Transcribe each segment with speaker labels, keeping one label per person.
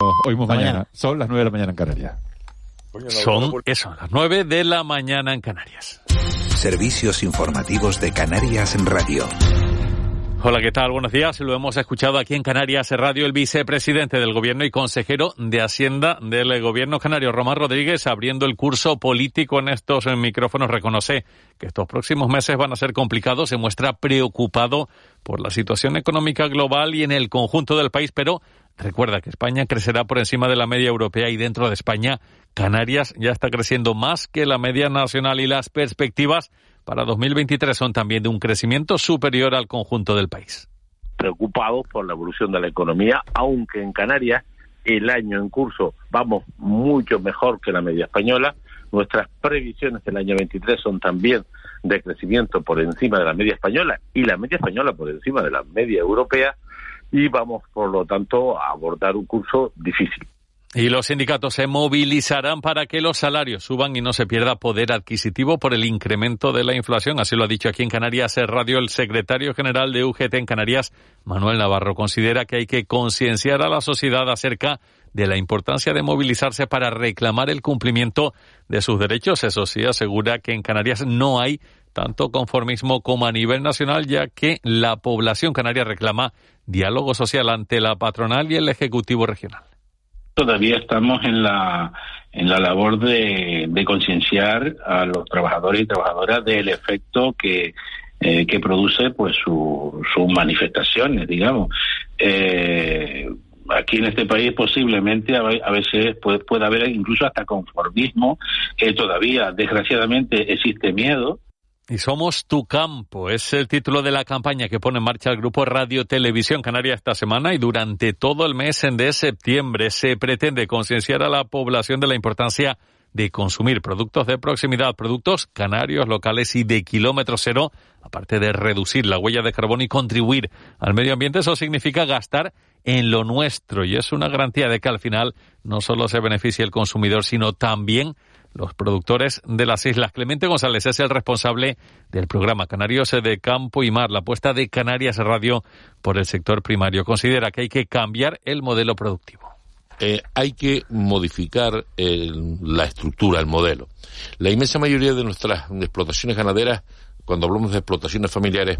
Speaker 1: Oímos mañana. mañana. Son las 9 de la mañana en Canarias.
Speaker 2: Son eso, las 9 de la mañana en Canarias.
Speaker 3: Servicios informativos de Canarias en Radio.
Speaker 2: Hola, ¿qué tal? Buenos días. Lo hemos escuchado aquí en Canarias Radio. El vicepresidente del Gobierno y consejero de Hacienda del Gobierno canario, Román Rodríguez, abriendo el curso político en estos micrófonos, reconoce que estos próximos meses van a ser complicados. Se muestra preocupado por la situación económica global y en el conjunto del país, pero recuerda que España crecerá por encima de la media europea y dentro de España, Canarias ya está creciendo más que la media nacional y las perspectivas para 2023 son también de un crecimiento superior al conjunto del país.
Speaker 4: Preocupados por la evolución de la economía, aunque en Canarias el año en curso vamos mucho mejor que la media española. Nuestras previsiones del año 23 son también de crecimiento por encima de la media española y la media española por encima de la media europea y vamos, por lo tanto, a abordar un curso difícil.
Speaker 2: Y los sindicatos se movilizarán para que los salarios suban y no se pierda poder adquisitivo por el incremento de la inflación. Así lo ha dicho aquí en Canarias Radio el secretario general de UGT en Canarias, Manuel Navarro. Considera que hay que concienciar a la sociedad acerca de la importancia de movilizarse para reclamar el cumplimiento de sus derechos. Eso sí, asegura que en Canarias no hay tanto conformismo como a nivel nacional, ya que la población canaria reclama diálogo social ante la patronal y el Ejecutivo regional
Speaker 5: todavía estamos en la, en la labor de, concienciar a los trabajadores y trabajadoras del efecto que, eh, que produce pues su, sus manifestaciones, digamos. Eh, aquí en este país posiblemente a, veces puede, puede haber incluso hasta conformismo, eh, todavía desgraciadamente existe miedo,
Speaker 2: y somos tu campo. Es el título de la campaña que pone en marcha el grupo Radio Televisión Canaria esta semana y durante todo el mes de septiembre se pretende concienciar a la población de la importancia de consumir productos de proximidad, productos canarios, locales y de kilómetro cero, aparte de reducir la huella de carbono y contribuir al medio ambiente, eso significa gastar en lo nuestro y es una garantía de que al final no solo se beneficie el consumidor, sino también los productores de las islas. Clemente González es el responsable del programa Canarios de Campo y Mar, la apuesta de Canarias Radio por el sector primario. Considera que hay que cambiar el modelo productivo.
Speaker 6: Eh, hay que modificar la estructura, el modelo. La inmensa mayoría de nuestras explotaciones ganaderas, cuando hablamos de explotaciones familiares,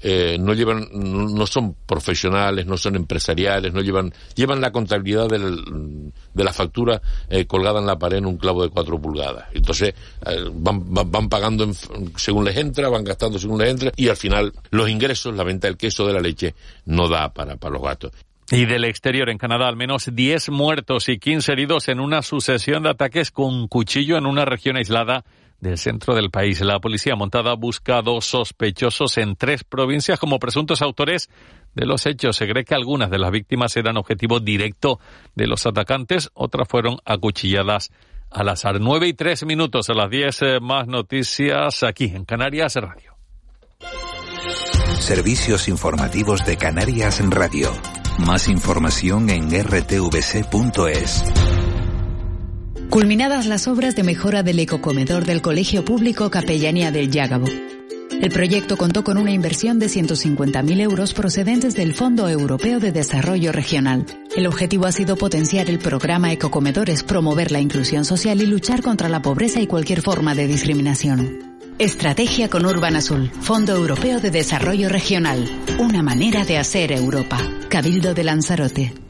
Speaker 6: eh, no llevan, no son profesionales, no son empresariales, no llevan, llevan la contabilidad de la factura eh, colgada en la pared en un clavo de cuatro pulgadas. Entonces eh, van, van, pagando según les entra, van gastando según les entra y al final los ingresos, la venta del queso, de la leche, no da para, para los gastos.
Speaker 2: Y del exterior, en Canadá, al menos 10 muertos y 15 heridos en una sucesión de ataques con cuchillo en una región aislada del centro del país. La policía montada ha buscado sospechosos en tres provincias como presuntos autores de los hechos. Se cree que algunas de las víctimas eran objetivo directo de los atacantes, otras fueron acuchilladas al azar. Nueve y tres minutos a las diez eh, más noticias aquí en Canarias Radio.
Speaker 3: Servicios informativos de Canarias en Radio. Más información en rtvc.es.
Speaker 7: Culminadas las obras de mejora del ecocomedor del Colegio Público Capellanía del Yágabo. El proyecto contó con una inversión de 150.000 euros procedentes del Fondo Europeo de Desarrollo Regional. El objetivo ha sido potenciar el programa Ecocomedores, promover la inclusión social y luchar contra la pobreza y cualquier forma de discriminación. Estrategia con Urban Azul, Fondo Europeo de Desarrollo Regional. Una manera de hacer Europa. Cabildo de Lanzarote.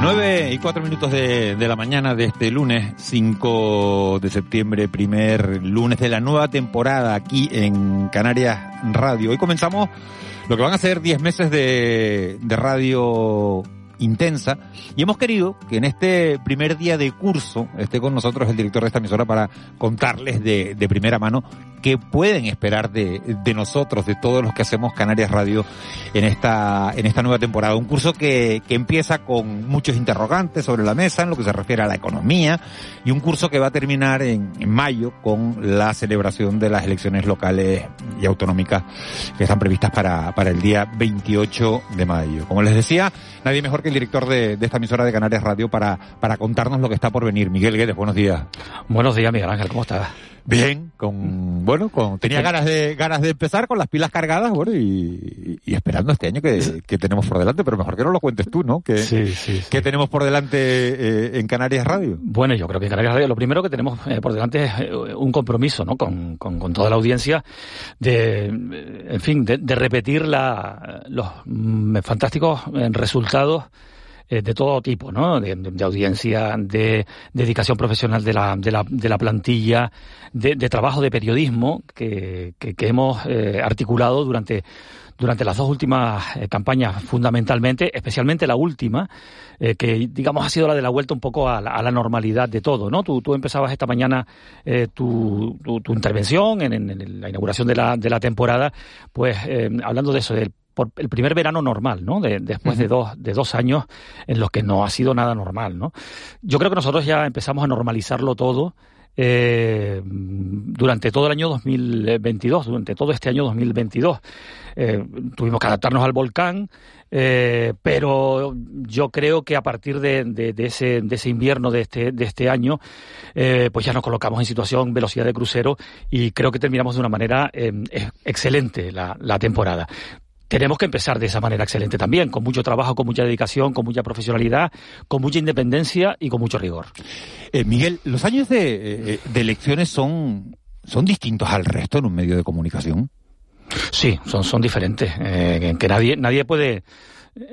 Speaker 1: 9 y 4 minutos de, de, la mañana de este lunes 5 de septiembre, primer lunes de la nueva temporada aquí en Canarias Radio. Hoy comenzamos lo que van a ser 10 meses de, de radio intensa y hemos querido que en este primer día de curso esté con nosotros el director de esta emisora para contarles de, de primera mano qué pueden esperar de, de, nosotros, de todos los que hacemos Canarias Radio en esta, en esta nueva temporada. Un curso que, que empieza con muchos interrogantes sobre la mesa en lo que se refiere a la economía y un curso que va a terminar en, mayo con la celebración de las elecciones locales y autonómicas que están previstas para, para el día 28 de mayo. Como les decía, nadie mejor que el director de, de, esta emisora de Canarias Radio para, para contarnos lo que está por venir. Miguel Guedes, buenos días.
Speaker 8: Buenos días, Miguel Ángel, ¿cómo estás?
Speaker 1: Bien, con bueno, con tenía ganas de ganas de empezar con las pilas cargadas, bueno, y, y esperando este año que, que, tenemos por delante, pero mejor que no lo cuentes tú, ¿no? Que,
Speaker 8: sí, sí, sí.
Speaker 1: que tenemos por delante eh, en Canarias Radio.
Speaker 8: Bueno, yo creo que en Canarias Radio lo primero que tenemos eh, por delante es eh, un compromiso, ¿no? Con, con, con, toda la audiencia de, en fin, de, de repetir la, los mm, fantásticos resultados de todo tipo, ¿no? De, audiencia, de dedicación profesional de la, de la, de la plantilla, de, de, trabajo de periodismo que, que, que hemos eh, articulado durante, durante las dos últimas eh, campañas fundamentalmente, especialmente la última, eh, que digamos ha sido la de la vuelta un poco a la, a la normalidad de todo, ¿no? Tú, tú empezabas esta mañana eh, tu, tu, tu, intervención en, en, en, la inauguración de la, de la temporada, pues hablando de eso, del por el primer verano normal, ¿no? De, después de dos, de dos años en los que no ha sido nada normal, ¿no? Yo creo que nosotros ya empezamos a normalizarlo todo eh, durante todo el año 2022, durante todo este año 2022. Eh, tuvimos que adaptarnos al volcán, eh, pero yo creo que a partir de, de, de, ese, de ese, invierno de este, de este año, eh, pues ya nos colocamos en situación velocidad de crucero y creo que terminamos de una manera excelente la, la temporada tenemos que empezar de esa manera excelente también, con mucho trabajo, con mucha dedicación, con mucha profesionalidad, con mucha independencia y con mucho rigor.
Speaker 1: Eh, Miguel, los años de, eh, de, elecciones son, son distintos al resto en un medio de comunicación.
Speaker 8: Sí, son, son diferentes, eh, que nadie, nadie puede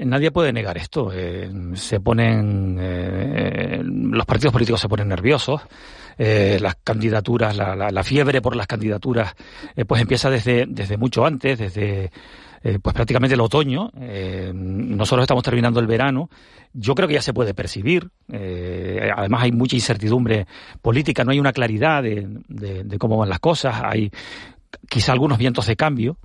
Speaker 8: nadie puede negar esto. Eh, se ponen, eh, los partidos políticos se ponen nerviosos. Eh, las candidaturas, la, la, la, fiebre por las candidaturas, pues empieza desde, desde mucho antes, desde eh, pues prácticamente el otoño. Eh, nosotros estamos terminando el verano. Yo creo que ya se puede percibir. Eh, además hay mucha incertidumbre política, no hay una claridad de, de, cómo van las cosas. Hay quizá algunos vientos de cambio.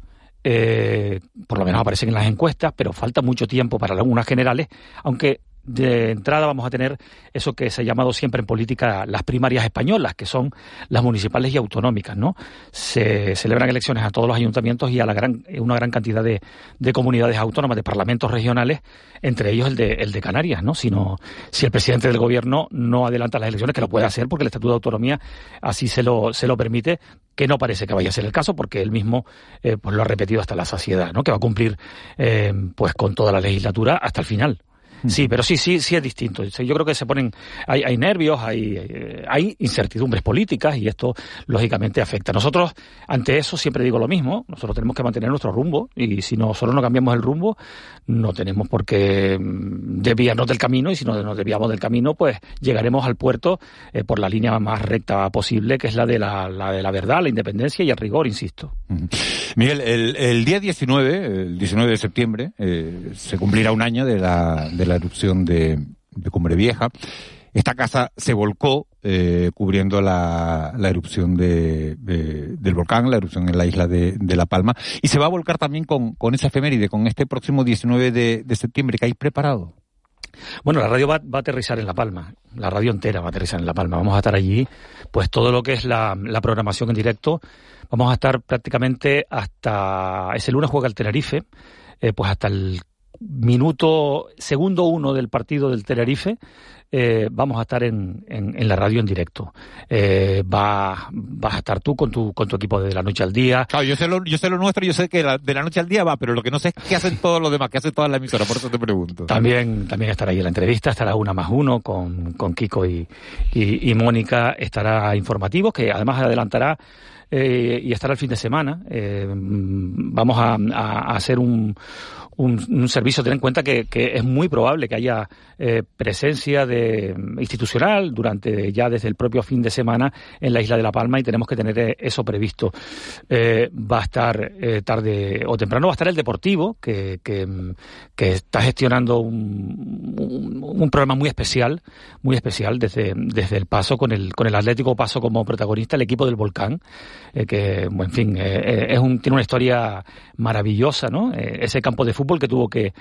Speaker 8: Por lo menos aparecen en las encuestas, pero falta mucho tiempo para algunas generales, aunque de entrada vamos a tener eso que se ha llamado siempre en política las primarias españolas, que son las municipales y autonómicas, ¿no? Se celebran elecciones a todos los ayuntamientos y a la gran, una gran cantidad de, de comunidades autónomas, de parlamentos regionales, entre ellos el de, el de Canarias, ¿no? Si, no, si el presidente del gobierno no adelanta las elecciones, que lo puede hacer porque el Estatuto de Autonomía así se lo, se lo permite, que no parece que vaya a ser el caso porque él mismo eh, pues lo ha repetido hasta la saciedad, ¿no? Que va a cumplir eh, pues con toda la legislatura hasta el final. Sí, pero sí, sí, sí es distinto. Yo creo que se ponen, hay, hay nervios, hay, hay incertidumbres políticas y esto lógicamente afecta. Nosotros, ante eso, siempre digo lo mismo, nosotros tenemos que mantener nuestro rumbo y si nosotros no cambiamos el rumbo, no tenemos por qué desviarnos del camino y si no nos desviamos del camino, pues llegaremos al puerto eh, por la línea más recta posible, que es la de la, la, de la verdad, la independencia y el rigor, insisto.
Speaker 1: Miguel, el, el día 19, el 19 de septiembre, eh, se cumplirá un año de la, de la erupción de, Cumbre Vieja. Esta casa se volcó eh, cubriendo la, la erupción de, de, del volcán, la erupción en la isla de, La Palma, y se va a volcar también con, con esa efeméride, con este próximo 19 de, de septiembre que hay preparado.
Speaker 8: Bueno, la radio va, va, a aterrizar en La Palma, la radio entera va a aterrizar en La Palma. Vamos a estar allí, pues todo lo que es la, la programación en directo, vamos a estar prácticamente hasta ese lunes juega el Tenerife, eh, pues hasta el minuto, segundo uno del partido del Tenerife, eh, vamos a estar en, en, en, la radio en directo. Eh, va, vas a estar tú con tu, con tu equipo de la noche al día.
Speaker 1: Claro, yo sé lo, yo sé lo nuestro, yo sé que la, de la noche al día va, pero lo que no sé es qué hacen todos los demás, qué hace toda la emisora, por eso te pregunto.
Speaker 8: También, también estará ahí en la entrevista, estará una más uno con, con Kiko y, y, y Mónica, estará informativo, que además adelantará y estará el fin de semana. vamos a hacer un un, servicio, ten en cuenta que, es muy probable que haya eh, presencia de, institucional durante ya desde el propio fin de semana en la isla de La Palma y tenemos que tener eh, eso previsto. Eh, va a estar tarde o temprano, va a estar el Deportivo, que, está gestionando un, un, programa muy especial, muy especial desde, desde el paso con el, con el Atlético Paso como protagonista, el equipo del Volcán, que, en fin, es un, tiene una historia maravillosa, ¿no? ese campo de fútbol que tuvo que,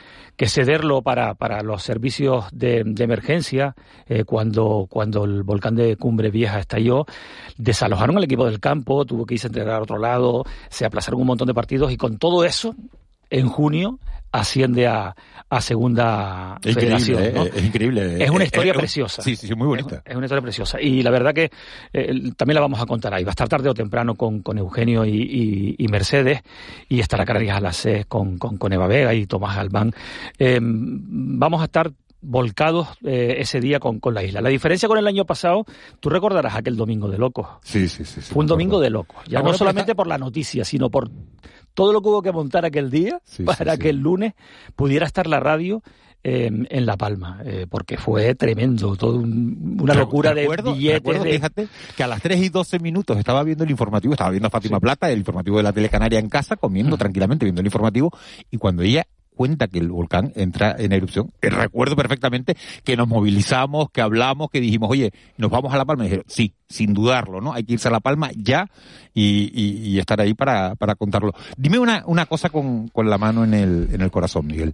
Speaker 8: cederlo para, para, los servicios de, emergencia eh, cuando, cuando el volcán de Cumbre Vieja estalló. Desalojaron al equipo del campo, tuvo que irse a entrenar a otro lado, se aplazaron un montón de partidos y con todo eso, en junio, asciende a, a segunda
Speaker 1: es
Speaker 8: federación.
Speaker 1: Increíble, Es increíble.
Speaker 8: Es una historia preciosa.
Speaker 1: Sí, sí, muy bonita.
Speaker 8: Es, una historia preciosa. Y la verdad que eh, también la vamos a contar ahí. Va a estar tarde o temprano con, con Eugenio y, y, Mercedes y estará Canarias a las 6 con, con, con, Eva Vega y Tomás Galván. Em, vamos a estar volcados eh, ese día con, con, la isla. La diferencia con el año pasado, tú recordarás aquel domingo de locos.
Speaker 1: Sí, sí, sí.
Speaker 8: Fue un domingo de locos. Ya no solamente por la noticia, sino por todo lo que hubo que montar aquel día para que el lunes pudiera estar la radio em, en La Palma, eh, porque fue tremendo, todo una locura de billetes.
Speaker 1: Fíjate que a las 3 y 12 minutos estaba viendo el informativo, estaba viendo a Fátima Plata, el informativo de la Telecanaria en casa, comiendo tranquilamente, viendo el informativo, y cuando ella cuenta que el volcán entra en erupción. Eh, recuerdo perfectamente que nos movilizamos, que hablamos, que dijimos, oye, nos vamos a La Palma. Y dijeron, sí, sin dudarlo, ¿no? Hay que irse a La Palma ya y, estar ahí para, para contarlo. Dime una, una cosa con, con la mano en el, en el corazón, Miguel.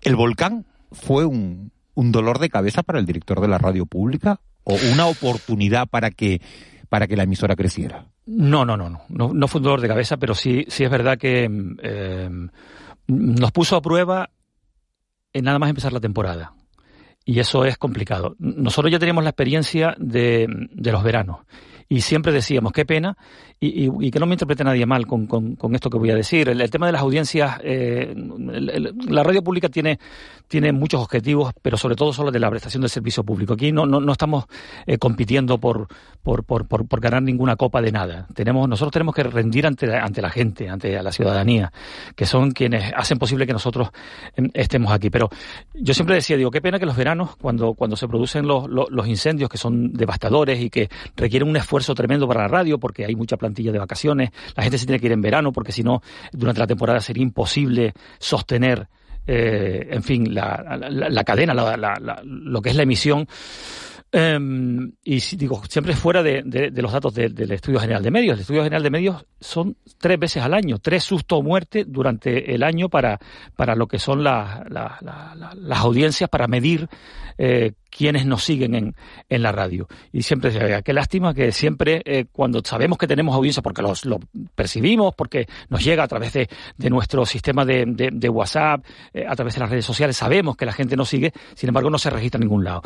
Speaker 1: ¿El volcán fue un, un dolor de cabeza para el director de la radio pública o una oportunidad para que para que la emisora creciera?
Speaker 8: No, no, no, no, no, fue un dolor de cabeza, pero sí, sí es verdad que eh, nos puso a prueba en nada más empezar la temporada. Y eso es complicado. Nosotros ya teníamos la experiencia de, de los veranos y siempre decíamos, qué pena, y, que no me interprete nadie mal con, con, esto que voy a decir. El, tema de las audiencias, eh, la radio pública tiene, tiene muchos objetivos, pero sobre todo son los de la prestación del servicio público. Aquí no, no, no estamos eh, compitiendo por, por, por, por, ganar ninguna copa de nada. Tenemos, nosotros tenemos que rendir ante, ante la gente, ante la ciudadanía, que son quienes hacen posible que nosotros em, estemos aquí. Pero yo siempre decía, digo, qué pena que los veranos, cuando, cuando se producen los, los, los incendios que son devastadores y que requieren un esfuerzo tremendo para la radio, porque hay mucha de vacaciones, la gente se tiene que ir en verano porque si no, durante la temporada sería imposible sostener, eh, en fin, la, la, cadena, lo que es la emisión. Em, y digo, siempre fuera de, los datos del Estudio General de Medios. El Estudio General de Medios son tres veces al año, tres sustos o muertes durante el año para, para lo que son las audiencias, para medir eh, quienes nos siguen en, en, la radio. Y siempre se qué lástima que siempre eh, cuando sabemos que tenemos audiencia, porque los, lo percibimos, porque nos llega a través de, de nuestro sistema de, de, WhatsApp, eh, a través de las redes sociales, sabemos que la gente nos sigue, sin embargo no se registra en ningún lado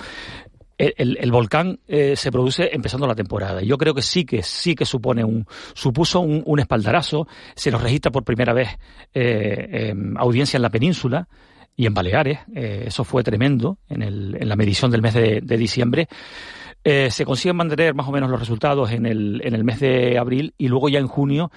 Speaker 8: el, volcán eh, se produce empezando la temporada. Yo creo que sí que sí que supone un supuso un, espaldarazo. Se nos registra por primera vez eh, audiencia en la península y en Baleares. Eh, eso fue tremendo en, el, en, la medición del mes de, diciembre. se consiguen mantener más o menos los resultados en el, en el mes de abril y luego ya en junio,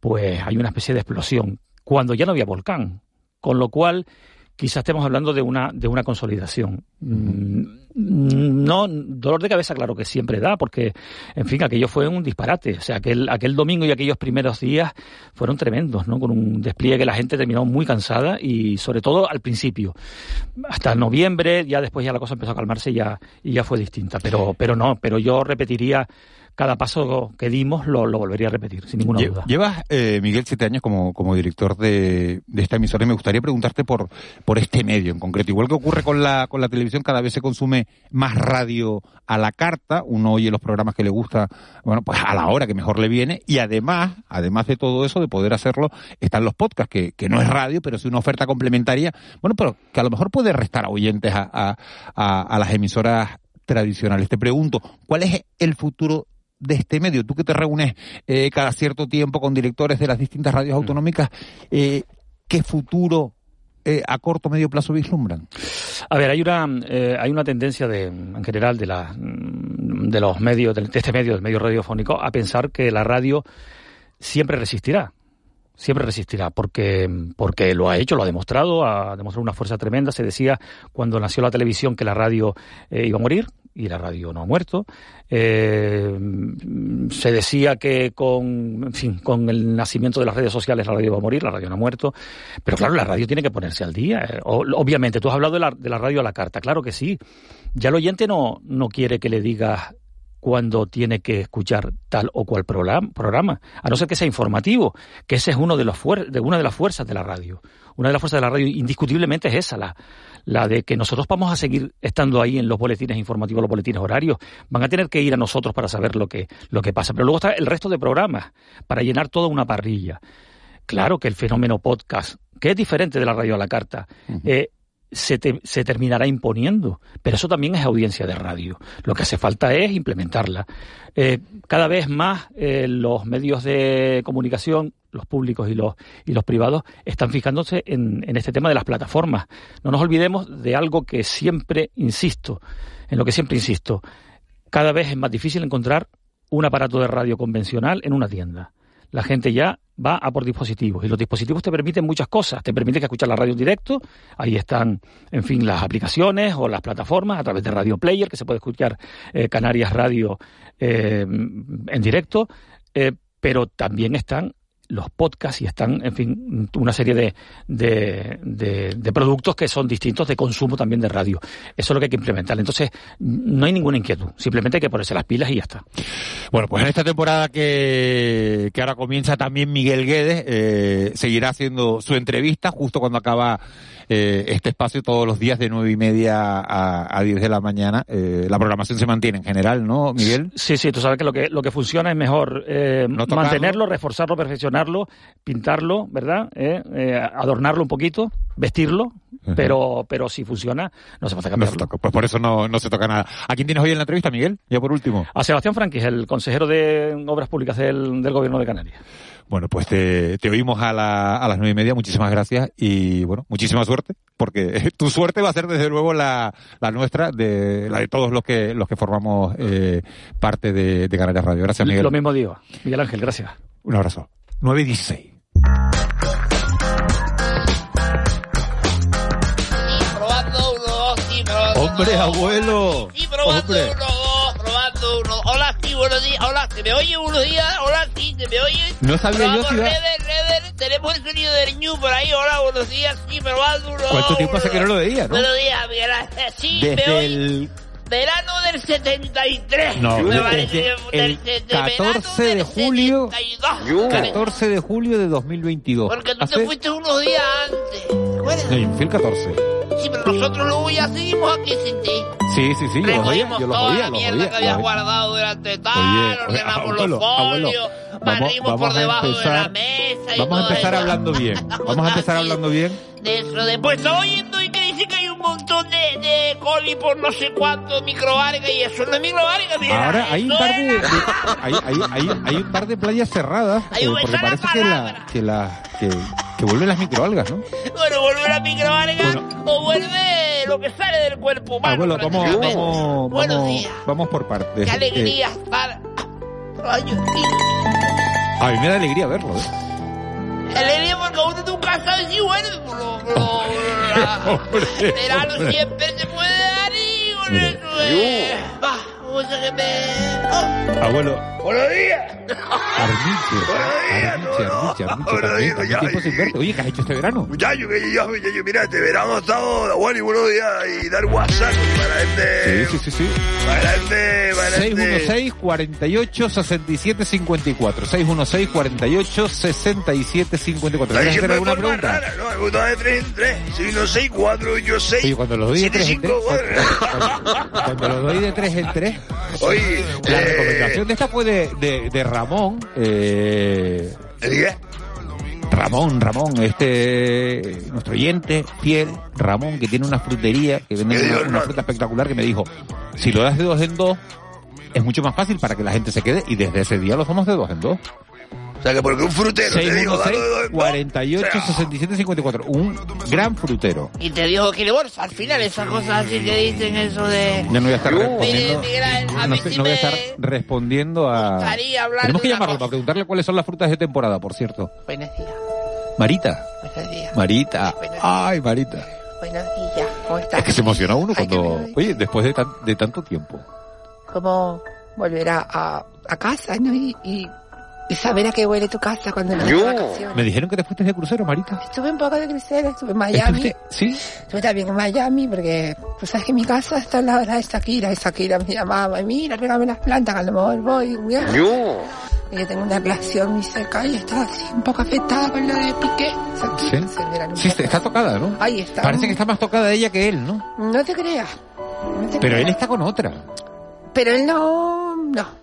Speaker 8: pues hay una especie de explosión cuando ya no había volcán. Con lo cual quizás estemos hablando de una, de una consolidación. Mm, no, dolor de cabeza, claro que siempre da, porque, en fin, aquello fue un disparate. O sea, aquel, aquel domingo y aquellos primeros días fueron tremendos, ¿no? Con un despliegue que la gente terminó muy cansada y, sobre todo, al principio. Hasta noviembre, ya después ya la cosa empezó a calmarse y ya, y ya fue distinta. Pero, pero no, pero yo repetiría cada paso que dimos lo, volvería a repetir, sin ninguna duda.
Speaker 1: Llevas, eh, Miguel, siete años como, como director de, de, esta emisora y me gustaría preguntarte por, por este medio en concreto. Igual que ocurre con la, con la televisión, cada vez se consume más radio a la carta, uno oye los programas que le gusta, bueno, pues a la hora que mejor le viene y además, además de todo eso, de poder hacerlo, están los podcasts, que, que no es radio, pero es una oferta complementaria, bueno, pero que a lo mejor puede restar a oyentes a, a, a, a las emisoras tradicionales. Te pregunto, ¿cuál es el futuro de este medio? Tú que te reúnes eh, cada cierto tiempo con directores de las distintas radios mm. autonómicas, eh, ¿qué futuro eh, a corto o medio plazo vislumbran?
Speaker 8: A ver, hay una, hay una tendencia de, en general de, la, de los medios, de, este medio, del medio radiofónico, a pensar que la radio siempre resistirá siempre resistirá, porque, porque lo ha hecho, lo ha demostrado, ha demostrado una fuerza tremenda. Se decía cuando nació la televisión que la radio eh, iba a morir, y la radio no ha muerto. Eh, se decía que con, con el nacimiento de las redes sociales la radio iba a morir, la radio no ha muerto. Pero claro, la radio tiene que ponerse al día. Eh, obviamente, tú has hablado de la, de la radio a la carta, claro que sí. Ya el oyente no, no quiere que le digas cuando tiene que escuchar tal o cual programa, a no ser que sea informativo, que ese es uno de, los de una de las fuerzas de la radio. Una de las fuerzas de la radio indiscutiblemente es esa, la, la de que nosotros vamos a seguir estando ahí en los boletines informativos, los boletines horarios. Van a tener que ir a nosotros para saber lo que, lo que pasa. Pero luego está el resto de programas, para llenar toda una parrilla. Claro que el fenómeno podcast, que es diferente de la radio a la carta, se, se, terminará imponiendo. Pero eso también es audiencia de radio. Lo que hace falta es implementarla. Eh, cada vez más eh, los medios de comunicación, los públicos y los, y los privados, están fijándose en, en este tema de las plataformas. No nos olvidemos de algo que siempre insisto, en lo que siempre insisto. Cada vez es más difícil encontrar un aparato de radio convencional en una tienda. La gente ya va a por dispositivos. Y los dispositivos te permiten muchas cosas. Te permiten escuchar la radio en directo. Ahí están, en fin, las aplicaciones o las plataformas a través de Radio Player, que se puede escuchar eh, Canarias Radio eh, en directo. Eh, pero también están los podcasts y están, en fin, una serie de, de, de, productos que son distintos de consumo también de radio. Eso es lo que hay que implementar. Entonces, no hay ninguna inquietud. Simplemente hay que ponerse las pilas y ya está.
Speaker 1: Bueno, pues en esta temporada que, que ahora comienza también Miguel Guedes, eh, seguirá haciendo su entrevista justo cuando acaba eh, este espacio todos los días de nueve y media a, a diez de la mañana. Eh, la programación se mantiene en general, ¿no, Miguel?
Speaker 8: Sí, sí, tú sabes que lo que, lo que funciona es mejor eh, mantenerlo, reforzarlo, perfeccionarlo, pintarlo, ¿verdad? Eh, eh, adornarlo un poquito, vestirlo, pero, pero si funciona, no se puede cambiarlo.
Speaker 1: No pues por eso no, no se toca nada. ¿A quién tienes hoy en la entrevista, Miguel? Ya por último.
Speaker 8: A Sebastián Franquis, el consejero de Obras Públicas del, del Gobierno de Canarias.
Speaker 1: Bueno, pues te, te oímos a, la, a las nueve y media. Muchísimas gracias y bueno, muchísima suerte, porque tu suerte va a ser desde luego la, la nuestra, de la de todos los que los que formamos eh, parte de, de Canarias Radio. Gracias, Miguel.
Speaker 8: Lo mismo digo. Miguel Ángel, gracias.
Speaker 1: Un abrazo. Nueve y dieciséis. Hombre, abuelo.
Speaker 9: Sí, probando
Speaker 1: Hombre.
Speaker 9: uno, dos, probando uno. Hola, sí, buenos días. Hola, ¿se me oye buenos días? Hola, sí, ¿se me oye?
Speaker 1: No sabía yo
Speaker 9: Probamos
Speaker 1: si iba-
Speaker 9: Rever, Rever. Tenemos el sonido del ñu por ahí. Hola, buenos días. Sí, probando uno.
Speaker 1: ¿Cuánto tiempo
Speaker 9: uno,
Speaker 1: hace que no lo veía, no?
Speaker 9: Buenos días, Miguel Ángel. Sí, me
Speaker 1: Desde
Speaker 9: oye.
Speaker 1: el
Speaker 9: Verano del 73.
Speaker 1: No,
Speaker 9: me
Speaker 1: desde
Speaker 9: parece,
Speaker 1: el
Speaker 9: del- de
Speaker 1: 14
Speaker 9: verano
Speaker 1: de julio,
Speaker 9: 72.
Speaker 1: 14 de julio de 2022.
Speaker 9: Porque tú
Speaker 1: Hace-
Speaker 9: te fuiste unos días antes. ¿te acuerdas?
Speaker 1: No, yo me fui el 14.
Speaker 9: Sí, pero nosotros luego ya seguimos aquí sin ti.
Speaker 1: Sí, sí, sí, yo los oía, yo los
Speaker 9: toda
Speaker 1: oía,
Speaker 9: la
Speaker 1: los
Speaker 9: mierda
Speaker 1: oía.
Speaker 9: que habías
Speaker 1: los
Speaker 9: guardado durante tal, ordenamos los
Speaker 1: abuelo,
Speaker 9: folios,
Speaker 1: vamos- vamos
Speaker 9: por
Speaker 1: a
Speaker 9: de
Speaker 1: empezar-
Speaker 9: mesa y
Speaker 1: Vamos a empezar hablando bien. Vamos a empezar hablando bien.
Speaker 9: De eso, después estaba oyendo y que dice que hay un montón de, de coli por no sé cuánto, microalga y eso no es microalga, mira.
Speaker 1: Ahora hay un par de, de- hay, hay, hay, hay un par de playas cerradas
Speaker 9: Hay
Speaker 1: eh,
Speaker 9: un-
Speaker 1: porque
Speaker 9: es la
Speaker 1: parece que la que la que, que vuelven las microalgas, ¿no?
Speaker 9: Bueno, vuelve la microalga o vuelve lo que sale del cuerpo humano.
Speaker 1: Abuelo, vamos, vamos,
Speaker 9: Buenos
Speaker 1: vamos,
Speaker 9: días.
Speaker 1: vamos por partes.
Speaker 9: Qué
Speaker 1: Eh,
Speaker 9: alegría estar. Ay,
Speaker 1: a mí me da alegría verlo. ¿eh?
Speaker 9: Alegría porque uno nunca sabe si
Speaker 1: Hombre,
Speaker 9: verano
Speaker 1: hombre.
Speaker 9: siempre se puede dar y con eso Oh.
Speaker 1: Abuelo.
Speaker 9: Buenos días.
Speaker 1: Armiche, Armiche, Armiche, Armiche, tiempo sin verte. Oye, ¿qué has hecho este verano?
Speaker 10: Muchacho, que yo, yo, mira, este verano he estado, bueno, y buenos días, y dar WhatsApp para gente.
Speaker 1: Sí, sí, sí, sí.
Speaker 10: Para gente, para
Speaker 1: 616 48 67 54. 616 48 67 54.
Speaker 10: Hoy,
Speaker 1: la recomendación de esta fue de, de, Ramón. Eh... Ramón, Ramón, este nuestro oyente fiel, Ramón, que tiene una frutería, que vende una, una, fruta espectacular, que me dijo, si lo das de dos en dos, es mucho más fácil para que la gente se quede, y desde ese día lo somos de dos en dos.
Speaker 10: O sea que porque un frutero te dijo, dame
Speaker 1: 616
Speaker 10: dos en dos,
Speaker 1: 48
Speaker 10: o sea,
Speaker 1: 67 54. Un gran frutero.
Speaker 11: Y te dijo que le bolsa. Al final esas cosas así que dicen eso de...
Speaker 1: Ya no voy a estar respondiendo.
Speaker 11: Miguel, a
Speaker 1: No,
Speaker 11: sí
Speaker 1: no voy a
Speaker 11: me
Speaker 1: estar respondiendo a.
Speaker 11: gustaría hablar
Speaker 1: Tenemos que llamarlo para preguntarle cuáles son las frutas de temporada, por cierto.
Speaker 11: Buenos días,
Speaker 1: Marita.
Speaker 11: buenos días,
Speaker 1: Marita.
Speaker 11: Buenos días.
Speaker 1: Ay, Marita.
Speaker 11: buenos días. ¿Cómo estás?
Speaker 1: Es que se emociona uno
Speaker 11: Ay,
Speaker 1: cuando. Oye, después de, tan- de tanto tiempo.
Speaker 11: ¿Cómo volver a, a, a casa, no? Y, y, y saber a qué huele tu casa cuando
Speaker 10: Yo.
Speaker 1: Me dijeron que te fuiste de crucero, Marita.
Speaker 11: Estuve un poco de crucero, estuve en Miami.
Speaker 1: ¿Estuviste? ¿Sí?
Speaker 11: Estuve también en Miami porque, pues sabes que mi casa está al lado de la de Shakira y Shakira me llamaba y mira, regame las plantas, que a lo mejor voy un viaje.
Speaker 10: Yo.
Speaker 11: Y yo tengo una relación muy cerca y estaba así un poco afectada con lo de Piqué. Shakira,
Speaker 1: Sí.
Speaker 11: se
Speaker 1: está tocada, ¿no?
Speaker 11: Ahí está.
Speaker 1: Parece que está más tocada ella que él, ¿no?
Speaker 11: No te creas. no te
Speaker 1: Pero
Speaker 11: creas.
Speaker 1: él está con otra.
Speaker 11: Pero él no, no.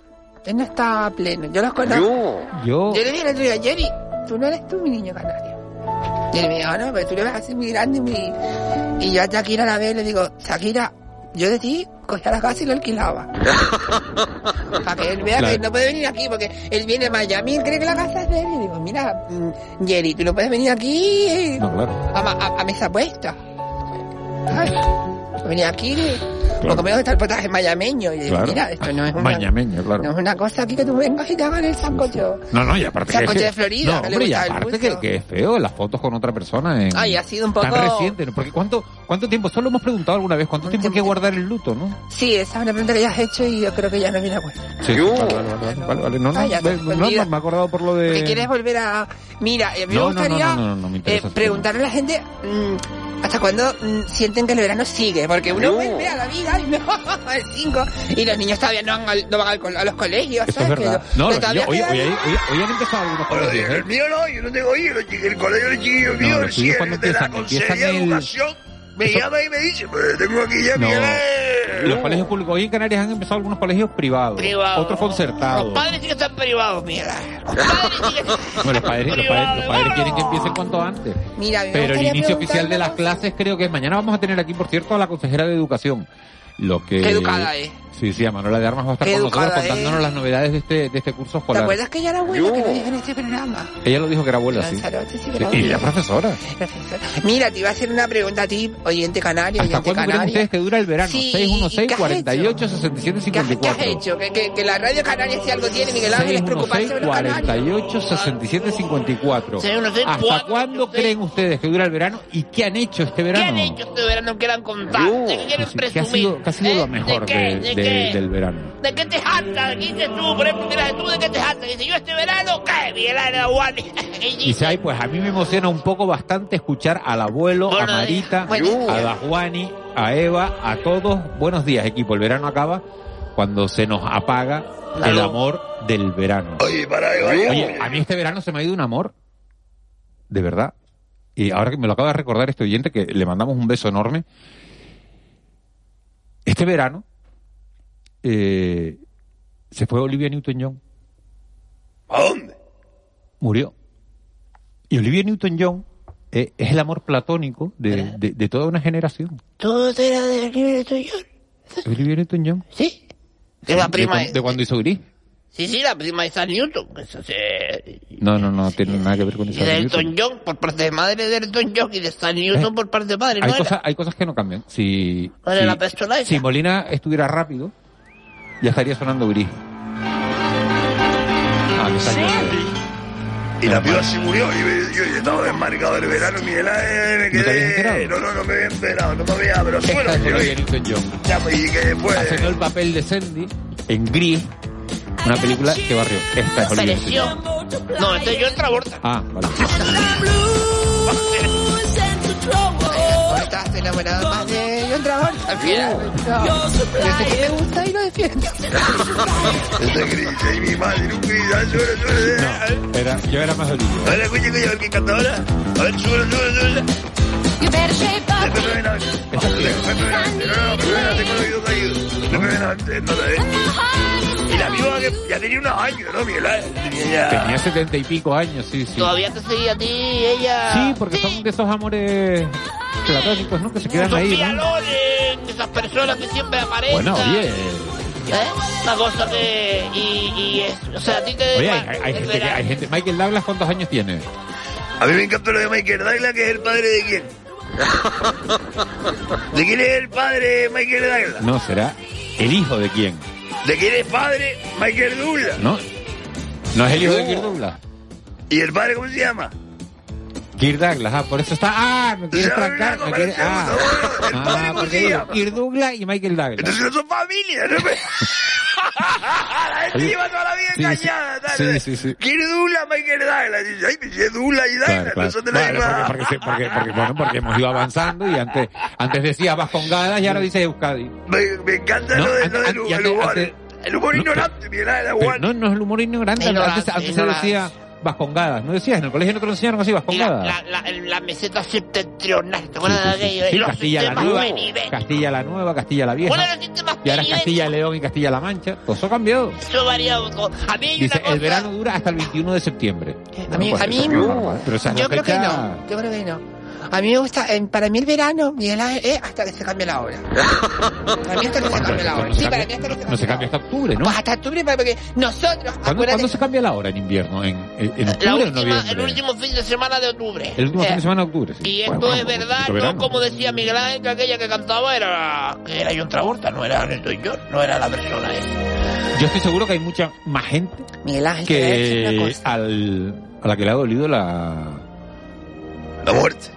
Speaker 11: Él no está pleno. Yo los conozco.
Speaker 10: Yo.
Speaker 1: Yo.
Speaker 11: Yo le dije el otro día, Jerry, tú no eres tú mi niño canario. Y él me dijo, no, pero tú lo ves así muy grande y muy... Y yo a Shakira la veo y le digo, Shakira, yo de ti cogía la casa y lo alquilaba. Para que él vea
Speaker 1: Claro.
Speaker 11: que no puede venir aquí, porque él viene a Miami y cree que la casa es de él. Y digo, mira, mm, Jerry, tú no puedes venir aquí eh,
Speaker 1: No, claro.
Speaker 11: a, a- a mesa puesta. Ay, venir aquí, porque me gusta el potaje mayameño. Y
Speaker 1: Claro.
Speaker 11: mira, esto no es una...
Speaker 1: Mañameño, claro.
Speaker 11: No es una cosa aquí que tú vengas y te hagan el sancocho.
Speaker 1: No, no, y aparte que,
Speaker 11: Sancocho
Speaker 1: es
Speaker 11: de Florida,
Speaker 1: no,
Speaker 11: que le
Speaker 1: hombre, y
Speaker 11: el
Speaker 1: aparte que, que es feo las fotos con otra persona en
Speaker 11: Ay, ha sido un
Speaker 1: tan
Speaker 11: poco-
Speaker 1: reciente, ¿no? Porque cuánto cuánto tiempo, solo hemos preguntado alguna vez, ¿cuánto tiempo hay que guardar el luto, no?
Speaker 11: Sí, esa es una pregunta que ya has hecho y yo creo que ya no viene a cuenta.
Speaker 1: Sí, vale, vale, vale, vale, vale, no, no,
Speaker 11: Ay,
Speaker 1: no, no, me he acordado por lo de
Speaker 11: Porque quieres volver a... Mira, eh, a mí
Speaker 1: No,
Speaker 11: me
Speaker 1: no, no,
Speaker 11: gustaría
Speaker 1: no, no, no me
Speaker 11: eh, preguntarle a la gente mm, hasta cuándo mm, sienten que el verano sigue. Porque uno
Speaker 10: No.
Speaker 11: vuelve a la vida y no, al 5 y los niños todavía no, van al- no van a los colegios,
Speaker 1: es
Speaker 11: ¿sabes?
Speaker 1: verdad.
Speaker 11: Que-
Speaker 1: No, los niños- oye, oye, hoy han empezado algunos
Speaker 10: Bueno,
Speaker 1: colegios, ¿eh?
Speaker 10: el mío no, yo no tengo hijos, el colegio de los chiquillos
Speaker 1: No,
Speaker 10: míos,
Speaker 1: los
Speaker 10: el
Speaker 1: cuando
Speaker 10: de la
Speaker 1: empiezan, empiezan
Speaker 10: Consejería de
Speaker 1: el-
Speaker 10: Educación, me
Speaker 1: Eso-
Speaker 10: llama y me dice, pues tengo aquí ya,
Speaker 1: No.
Speaker 10: Miguel.
Speaker 1: Los colegios públicos, hoy en Canarias han empezado algunos colegios privados,
Speaker 11: Privado.
Speaker 1: otros concertados.
Speaker 11: Los padres sí que están privados, mira. Los padres sí que
Speaker 1: Bueno, los padres, los padres, los padres quieren que empiecen cuanto antes.
Speaker 11: Mira,
Speaker 1: Pero el inicio oficial de las clases creo que es mañana. Vamos a tener aquí, por cierto, a la consejera de Educación. Lo que...
Speaker 11: Qué educada es.
Speaker 1: Sí, sí, a Manuela de Armas va a estar
Speaker 11: Qué
Speaker 1: con nosotros contándonos
Speaker 11: es.
Speaker 1: las novedades de este, de este curso
Speaker 11: ¿Te
Speaker 1: escolar.
Speaker 11: acuerdas que ella era abuela
Speaker 10: Yo.
Speaker 11: que lo dije en este programa?
Speaker 1: Ella lo dijo que era abuela, sí.
Speaker 11: Lanzarote, sí que
Speaker 1: Sí, Y ella profesora.
Speaker 11: Profesor. Mira, te iba a hacer una pregunta a ti, oyente canario,
Speaker 1: ¿Hasta
Speaker 11: oyente
Speaker 1: cuándo creen
Speaker 11: canaria.
Speaker 1: ustedes que dura el verano?
Speaker 11: Sí,
Speaker 1: 616
Speaker 11: ¿y qué has
Speaker 1: 48
Speaker 11: hecho?
Speaker 1: 67
Speaker 11: ¿Qué has, qué has
Speaker 1: 54.
Speaker 11: hecho? Que, que, que la radio canaria si algo tiene, Miguel Ángel, es preocuparse
Speaker 1: 616
Speaker 11: de los canarios.
Speaker 1: 48 67 54.
Speaker 11: 616
Speaker 1: ¿Hasta cuándo creen ustedes que dura el verano y qué han hecho este
Speaker 11: ¿Qué
Speaker 1: verano?
Speaker 11: han hecho este verano? ¿Quieran contar?
Speaker 10: Yo.
Speaker 11: ¿De qué quieren
Speaker 1: Sí, ¿Qué ha
Speaker 11: presumir?
Speaker 1: sido, qué ha sido
Speaker 11: ¿Eh?
Speaker 1: lo mejor
Speaker 11: ¿De qué?
Speaker 1: De-
Speaker 11: ¿De
Speaker 1: de-
Speaker 11: qué?
Speaker 1: del verano?
Speaker 11: ¿De qué te jactas? Dices tú, por ejemplo, dirás tú, ¿de qué te jactas? Dice, yo este verano, ¿qué? Miguel Ángel Aguani.
Speaker 1: Y si hay, pues a mí me emociona un poco bastante escuchar al abuelo, a Marita,
Speaker 11: días.
Speaker 1: A. Dajuani, a Eva, a todos. Buenos días, equipo. El verano acaba cuando se nos apaga el amor del verano.
Speaker 10: Oye, para ahí, vaya.
Speaker 1: Oye, a mí este verano se me ha ido un amor. De verdad. Y ahora que me lo acaba de recordar este oyente, que le mandamos un beso enorme. Este verano eh, se fue Olivia Newton-John.
Speaker 10: ¿A dónde?
Speaker 1: Murió. Y Olivia Newton-John eh, es el amor platónico de, de- de toda una generación.
Speaker 11: ¿Todo era de nivel tuyo?
Speaker 1: Olivia Newton-John.
Speaker 11: Sí. Es la
Speaker 1: De,
Speaker 11: prima de...
Speaker 1: de cuando hizo Gris.
Speaker 11: Sí, sí, la prima de Isaac Newton. Eso se...
Speaker 1: No, no, no tiene nada que ver con
Speaker 11: Y
Speaker 1: eso.
Speaker 11: de Elton John por parte de madre de Elton John y de Stan Newton por parte de padre.
Speaker 1: Eh, Hay,
Speaker 11: ¿no
Speaker 1: cosas, hay cosas que no cambian. Si, si Molina estuviera rápido, ya estaría sonando Gris. Ah, que salió.
Speaker 10: Y la piba se murió y yo, yo estaba desmarcado del verano, Miguel Ángel, me
Speaker 1: ¿No te habías
Speaker 10: quedé...
Speaker 1: enterado?
Speaker 10: No, no, no me había enterado, no me había... Pero ya, pues, y que después...
Speaker 1: Haciendo el papel de Sandy en Gris, una película que barrió. Esta es Olivia
Speaker 11: Apareció.
Speaker 1: Newton-John.
Speaker 11: No, este es John Travolta.
Speaker 1: Ah, vale.
Speaker 11: Ahora estás enamorado más de Al final. Sé que te gusta y lo
Speaker 10: y mi madre, un ah,
Speaker 1: No, era, yo era más Olivia.
Speaker 10: A ver, escucha, escucha, a ver quién canta ahora. A ver, ves. Y la viva que ya tenía unos años, ¿no, Miguel ya...
Speaker 1: Tenía setenta y pico años, sí, sí.
Speaker 11: Todavía te seguía a ti, ella.
Speaker 1: Sí, porque son de esos amores platónicos, ¿no? Que se quedan ahí,
Speaker 11: Sofía
Speaker 1: ¿no?
Speaker 11: Loren, esas personas que siempre aparecen.
Speaker 1: Bueno, oye,
Speaker 9: ¿Eh? Una cosa que... Y, y es... O sea, a ti te...
Speaker 1: Oye, hay, hay gente que, hay gente... Michael Douglas, ¿cuántos años tiene?
Speaker 10: A mí me encanta lo de Michael Douglas, que es el padre de quién. ¿De quién es el padre de Michael Douglas?
Speaker 1: No, será el hijo de quién.
Speaker 10: ¿De quién es padre? Michael Douglas.
Speaker 1: ¿No? ¿No es el hijo de Kirk Douglas?
Speaker 10: ¿Y el padre cómo se llama?
Speaker 1: Kirk Douglas, ah, por eso está... Ah, me quiere
Speaker 10: Ya,
Speaker 1: trancar, me quiere...
Speaker 10: parece
Speaker 1: Ah, ah porque
Speaker 10: se.
Speaker 1: Kirk Douglas y Michael Douglas.
Speaker 10: Entonces no son familia, ¿no? La gente lleva toda la vida
Speaker 1: sí, sí,
Speaker 10: engañada. tal.
Speaker 1: sí, sí, sí.
Speaker 10: ¿Quién es Douglas? Michael Douglas. Dice, Ay, me dice Douglas y Douglas.
Speaker 1: Claro, claro.
Speaker 10: No son de la
Speaker 1: Vale,
Speaker 10: misma...
Speaker 1: porque, porque, porque, porque, bueno, porque hemos ido avanzando y antes, antes decía Vascongadas y ahora dice Euskadi.
Speaker 10: Me, me encanta
Speaker 1: No,
Speaker 10: lo, de, del
Speaker 1: y
Speaker 10: el
Speaker 1: antes-
Speaker 10: humor.
Speaker 1: antes-
Speaker 10: el humor
Speaker 1: no,
Speaker 10: ignorante, mira, la
Speaker 1: Pero
Speaker 10: guan.
Speaker 1: no, no es el humor ignorante. Antes,
Speaker 9: Ignorante,
Speaker 1: antes se
Speaker 9: ignorante.
Speaker 1: decía Vascongadas. ¿No decías? En el colegio no te lo enseñaron así,
Speaker 9: La,
Speaker 1: Vascongadas.
Speaker 9: la, la, la meseta septentrional, ¿te acuerdas de
Speaker 1: sí, sí.
Speaker 9: aquello?
Speaker 1: Sí, Castilla la Nueva. Castilla la Nueva, Castilla la
Speaker 9: ¿Cuáles
Speaker 1: Vieja. Y ahora es? Castilla León y Castilla la Mancha. Todo eso ha cambiado.
Speaker 9: Eso varía. A mí hay
Speaker 1: Dice,
Speaker 9: una cosa...
Speaker 1: el verano dura hasta el 21 de septiembre.
Speaker 9: A mí,
Speaker 1: Bueno,
Speaker 9: a
Speaker 1: pues
Speaker 9: mí.
Speaker 1: Pero esa es la
Speaker 9: yo creo que no, yo creo que no. A mí me gusta, en- para mí el verano, Miguel Ángel, es hasta que se cambie la hora. Para mí hasta que se cambie la hora.
Speaker 1: No se
Speaker 9: Sí, para
Speaker 1: cambia-
Speaker 9: mí hasta que se
Speaker 1: No
Speaker 9: cambie
Speaker 1: se
Speaker 9: la
Speaker 1: cambia hasta octubre, ¿no?
Speaker 9: Pues hasta octubre, porque nosotros,
Speaker 1: ¿Cuándo, cuándo se cambia la hora en invierno? ¿En, en, en
Speaker 9: la
Speaker 1: octubre o en noviembre?
Speaker 9: el último fin de semana de octubre.
Speaker 1: El último
Speaker 9: Eh,
Speaker 1: fin de semana de octubre, sí.
Speaker 9: Y
Speaker 1: Bueno,
Speaker 9: esto es verdad, no
Speaker 1: verano.
Speaker 9: como decía Miguel Ángel, que aquella que cantaba era, que era John Travolta, no era Elton John, no era la persona esa.
Speaker 1: Yo estoy seguro que hay mucha más gente
Speaker 9: Miguel Ángel,
Speaker 1: que
Speaker 9: cosa.
Speaker 1: al, a la que le ha dolido la,
Speaker 10: La muerte.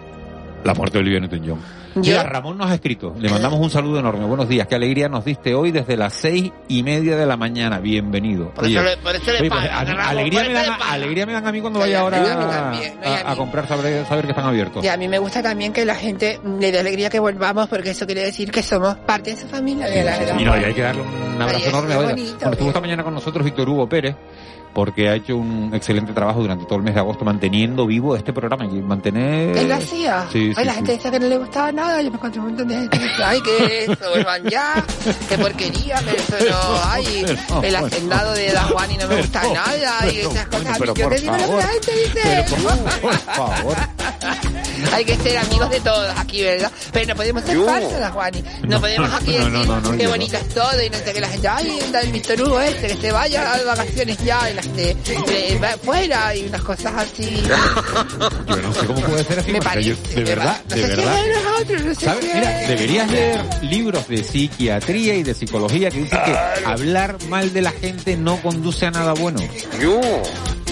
Speaker 1: La muerte de Olivia Newton-John. Mira, Ramón nos ha escrito. Le mandamos un saludo enorme. Buenos días. Qué alegría nos diste hoy desde las seis y media de la mañana. Bienvenido.
Speaker 9: Por eso le, por eso le
Speaker 1: oye, pues,
Speaker 9: pagan,
Speaker 1: a mí-
Speaker 9: Ramón,
Speaker 1: alegría,
Speaker 9: por
Speaker 1: me dan,
Speaker 9: le
Speaker 1: alegría me dan a mí cuando vaya ahora
Speaker 9: también, no, a
Speaker 1: comprar, saber, saber que están abiertos.
Speaker 9: Y a mí me gusta también que la gente le dé alegría que volvamos, porque eso quiere decir que somos parte de esa familia. de la- de la-
Speaker 1: Y no, y hay que darle un abrazo
Speaker 9: Ay,
Speaker 1: enorme.
Speaker 9: bonito,
Speaker 1: bueno, estuvo esta mañana con nosotros Víctor Hugo Pérez, porque ha hecho un excelente trabajo durante todo el mes de agosto manteniendo vivo este programa y mantener...
Speaker 9: Él lo hacía.
Speaker 1: Sí,
Speaker 9: Ay,
Speaker 1: sí,
Speaker 9: la
Speaker 1: sí.
Speaker 9: gente decía que no le gustaba nada. Yo me encontré un montón de gente que decía, ay, que eso, vuelvan ya, qué porquería, pero eso no, ay,
Speaker 1: Pero,
Speaker 9: el hacendado de Dan Juan y no me gusta
Speaker 1: Pero,
Speaker 9: nada, y
Speaker 1: pero,
Speaker 9: esas cosas.
Speaker 1: pero,
Speaker 9: yo
Speaker 1: por
Speaker 9: te digo lo que la gente dice.
Speaker 1: Pero, por favor.
Speaker 9: Hay que ser amigos de todos aquí, ¿verdad? Pero no podemos ser
Speaker 1: Yo.
Speaker 9: falsos, Dan Juani. No,
Speaker 1: No,
Speaker 9: podemos aquí
Speaker 1: no,
Speaker 9: decir
Speaker 1: no,
Speaker 9: qué
Speaker 1: yo
Speaker 9: bonito es todo y no sé qué la gente, ay, el Víctor Hugo este, que se vaya a vacaciones ya, y la eh, va fuera y unas cosas así.
Speaker 1: Yo no sé cómo puede ser así.
Speaker 9: Me
Speaker 1: porque yo-
Speaker 9: parece,
Speaker 1: de verdad, de verdad. Mira, deberías leer libros de psiquiatría y de psicología que dicen que hablar mal de la gente no conduce a nada bueno.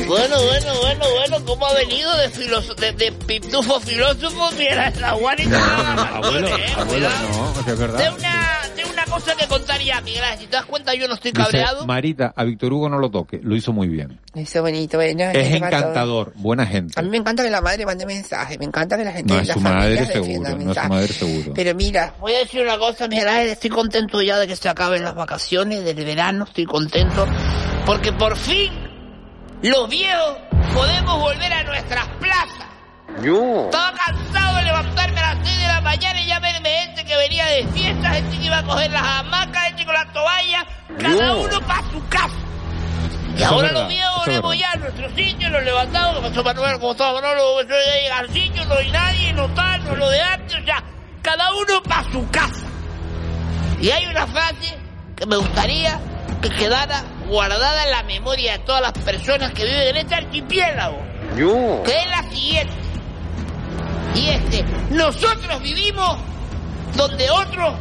Speaker 9: Bueno, bueno, bueno, bueno, ¿cómo ha venido de, filoso de, de pitufo filósofo? Mira, la Juani
Speaker 1: No,
Speaker 9: no,
Speaker 1: no, no, abuelo,
Speaker 9: eh,
Speaker 1: abuelo, no, es verdad.
Speaker 9: una, de una cosa que contaría, Miguel si te das cuenta yo no estoy
Speaker 1: Dice,
Speaker 9: cabreado.
Speaker 1: Marita, a Víctor Hugo no lo toque, lo hizo muy bien.
Speaker 9: Eso bonito, bueno.
Speaker 1: Es encantador, buena gente.
Speaker 9: A mí me encanta que la madre mande mensajes, me encanta que la gente
Speaker 1: No es
Speaker 9: la
Speaker 1: su madre seguro, no es su madre seguro.
Speaker 9: Pero mira, voy a decir una cosa, Miguel Ángel, estoy contento ya de que se acaben las vacaciones del verano, estoy contento, porque por fin los viejos podemos volver a nuestras plazas. Cansado de fiesta, gente que iba a coger las hamacas, gente con las toallas, cada uno para su casa. Y
Speaker 1: Eso
Speaker 9: ahora
Speaker 1: verdad,
Speaker 9: los viejos volvemos ya a nuestros sitios, nos levantamos, que pasó Manuel, como estaba Manolo, yo llegué al sitio, no hay nadie, no tal, no lo de antes, o sea, cada uno para su casa. Y hay una frase que me gustaría que quedara guardada en la memoria de todas las personas que viven en este archipiélago, que es la siguiente. Y este, nosotros vivimos donde otros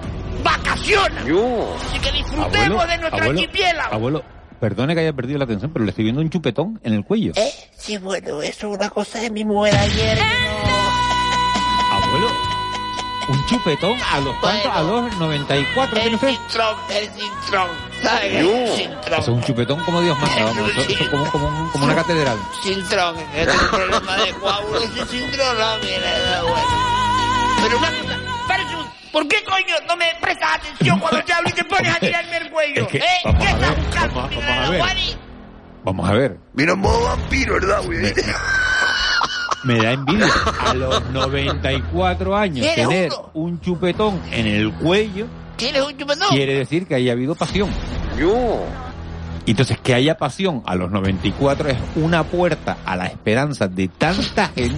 Speaker 9: vacacionan. Así que disfrutemos de nuestro
Speaker 1: abuelo,
Speaker 9: archipiélago.
Speaker 1: abuelo, perdone que haya perdido la atención, pero le estoy viendo un chupetón en el cuello.
Speaker 9: ¿Eh? Sí, bueno, eso es una cosa de mi mujer ayer. no-
Speaker 1: Abuelo, un chupetón a los cuántos, a los 94 tiene
Speaker 9: El
Speaker 1: usted.
Speaker 9: Sintrón, el Sintrón. ¿Sabes qué es el Sintrón?
Speaker 1: Eso es un chupetón como Dios manda, vamos, eso, eso como, como, un- como una catedral.
Speaker 9: Sintrón, que es un problema de coágulos y Sintrón, no, mira, bueno. Pero una ¿por qué coño no me prestas atención cuando te hablo y te pones a tirarme el cuello?
Speaker 1: Es que,
Speaker 9: ¿Eh?
Speaker 1: vamos
Speaker 9: ¿Qué
Speaker 1: a
Speaker 9: estás
Speaker 1: ver,
Speaker 9: buscando,
Speaker 1: vamos a-
Speaker 9: mira,
Speaker 1: vamos a
Speaker 9: la
Speaker 1: ver. Vamos a ver,
Speaker 10: Vino en modo vampiro, ¿verdad, güey?
Speaker 1: me, me da envidia a los 94 años
Speaker 9: ¿Quieres
Speaker 1: tener
Speaker 9: uno?
Speaker 1: un chupetón en el cuello
Speaker 9: ¿Tienes un chupetón?
Speaker 1: quiere decir que haya habido pasión. Y Entonces, que haya pasión a los 94 es una puerta a la esperanza de tanta gente,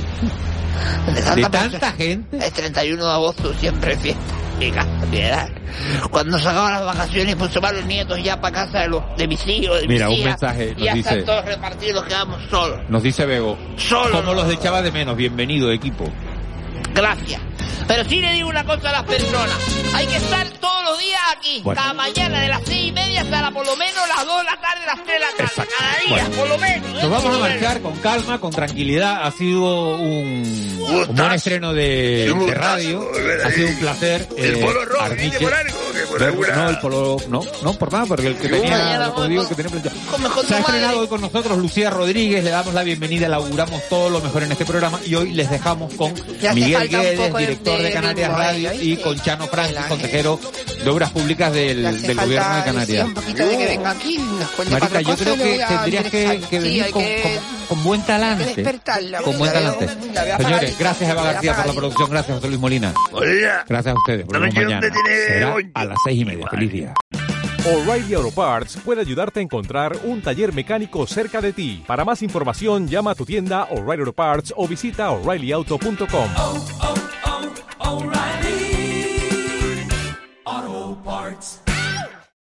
Speaker 9: De
Speaker 1: de
Speaker 9: tanta
Speaker 1: tanta gente.
Speaker 9: El 31 de agosto siempre es fiesta. Cuando se acaban las vacaciones, pues se van los nietos ya para casa de, los, de mis hijos, de
Speaker 1: Mira,
Speaker 9: mis
Speaker 1: un
Speaker 9: hijas,
Speaker 1: mensaje
Speaker 9: y
Speaker 1: nos
Speaker 9: ya
Speaker 1: dice-
Speaker 9: están todos repartidos, quedamos solos.
Speaker 1: Nos dice Bego.
Speaker 9: Solo.
Speaker 1: Como los echaba de menos. Bienvenido, equipo.
Speaker 9: Gracias. Pero sí le digo una cosa a las personas. Hay que estar todos los días aquí.
Speaker 1: Bueno.
Speaker 9: Cada mañana de las seis y media hasta la, por lo menos las dos de la tarde, las tres de la tarde. Cada día,
Speaker 1: Bueno.
Speaker 9: por lo menos. ¿eh?
Speaker 1: Nos vamos a marchar con calma, con tranquilidad. Ha sido un, un buen estreno de, de radio. Ha sido un placer.
Speaker 10: El
Speaker 1: eh,
Speaker 10: polo rojo,
Speaker 1: No, el polo, no, no por nada, porque el que tenía, digo, que tenía Se ha estrenado hoy con nosotros Lucía Rodríguez, le damos la bienvenida, le auguramos todo lo mejor en este programa y hoy les dejamos con Miguel Guedes, director de, Canarias Radio, y con Chano Francis, consejero de Obras Públicas del, gobierno de Canarias.
Speaker 9: un poquito de que venga aquí y nos cuente
Speaker 1: Marica,
Speaker 9: cuatro
Speaker 1: yo creo que tendrías que, venir con,
Speaker 9: que-
Speaker 1: con- con buen talante.
Speaker 9: despertarla,
Speaker 1: Con buen talante.
Speaker 9: a
Speaker 1: Señores, gracias Eva
Speaker 9: a
Speaker 1: García por la producción, gracias José Luis Molina. Gracias a ustedes.
Speaker 10: No
Speaker 1: Volvemos
Speaker 10: sé
Speaker 1: mañana. Será a las seis y media. Feliz día.
Speaker 12: O'Reilly Auto Parts puede ayudarte a encontrar un taller mecánico cerca de ti. Para más información, llama a tu tienda O'Reilly Auto Parts o visita oreillyauto.com. Auto Parts.